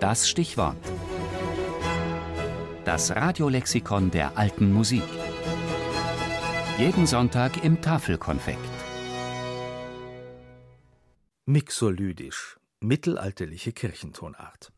Das Stichwort. Das Radiolexikon der alten Musik. Jeden Sonntag im Tafelkonfekt. Mixolydisch, mittelalterliche Kirchentonart.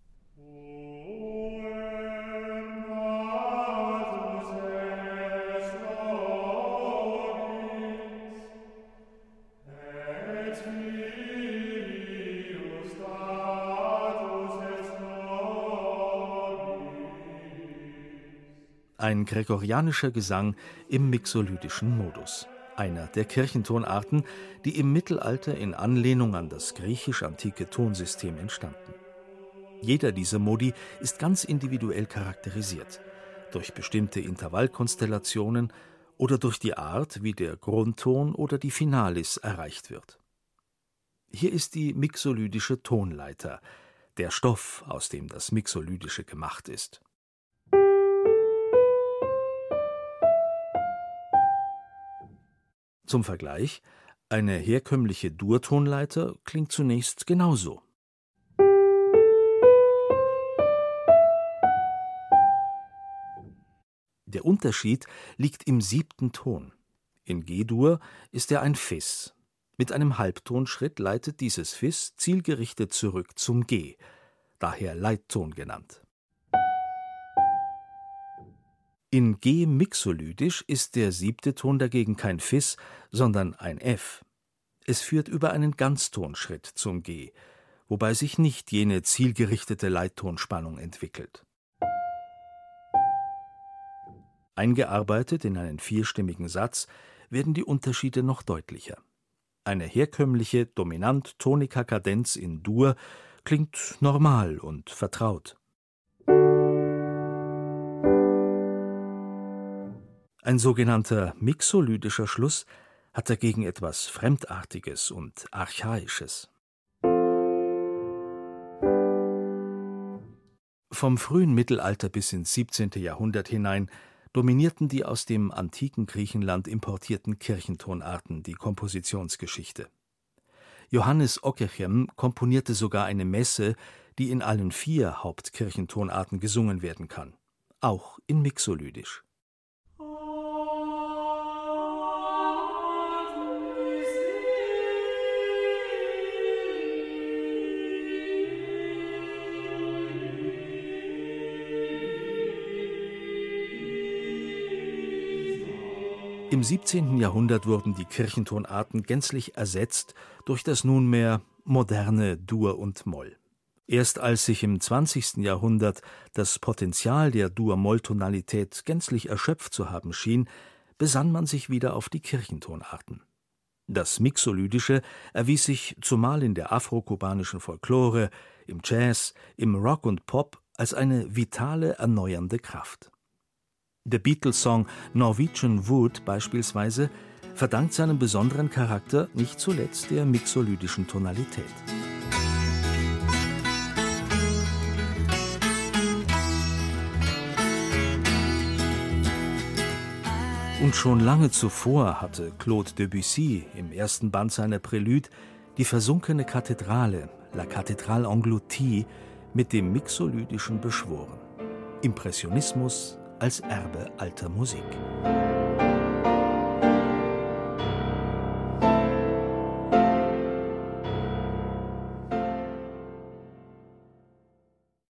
Ein gregorianischer Gesang im mixolydischen Modus. Einer der Kirchentonarten, die im Mittelalter in Anlehnung an das griechisch-antike Tonsystem entstanden. Jeder dieser Modi ist ganz individuell charakterisiert, durch bestimmte Intervallkonstellationen oder durch die Art, wie der Grundton oder die Finalis erreicht wird. Hier ist die mixolydische Tonleiter, der Stoff, aus dem das Mixolydische gemacht ist. Zum Vergleich, eine herkömmliche Durtonleiter klingt zunächst genauso. Der Unterschied liegt im siebten Ton. In G-Dur ist er ein Fis. Mit einem Halbtonschritt leitet dieses Fis zielgerichtet zurück zum G, daher Leitton genannt. In G mixolydisch ist der siebte Ton dagegen kein Fis, sondern ein F. Es führt über einen Ganztonschritt zum G, wobei sich nicht jene zielgerichtete Leittonspannung entwickelt. Eingearbeitet in einen vierstimmigen Satz werden die Unterschiede noch deutlicher. Eine herkömmliche Dominant-Tonika-Kadenz in Dur klingt normal und vertraut. Ein sogenannter mixolydischer Schluss hat dagegen etwas Fremdartiges und Archaisches. Vom frühen Mittelalter bis ins 17. Jahrhundert hinein dominierten die aus dem antiken Griechenland importierten Kirchentonarten die Kompositionsgeschichte. Johannes Ockeghem komponierte sogar eine Messe, die in allen vier Hauptkirchentonarten gesungen werden kann, auch in Mixolydisch. Im 17. Jahrhundert wurden die Kirchentonarten gänzlich ersetzt durch das nunmehr moderne Dur und Moll. Erst als sich im 20. Jahrhundert das Potenzial der Dur-Moll-Tonalität gänzlich erschöpft zu haben schien, besann man sich wieder auf die Kirchentonarten. Das Mixolydische erwies sich zumal in der afrokubanischen Folklore, im Jazz, im Rock und Pop als eine vitale, erneuernde Kraft. Der Beatles-Song Norwegian Wood beispielsweise verdankt seinen besonderen Charakter nicht zuletzt der mixolydischen Tonalität. Und schon lange zuvor hatte Claude Debussy im ersten Band seiner Prélude die versunkene Kathedrale, La Cathédrale Engloutie, mit dem Mixolydischen beschworen. Impressionismus, als Erbe alter Musik.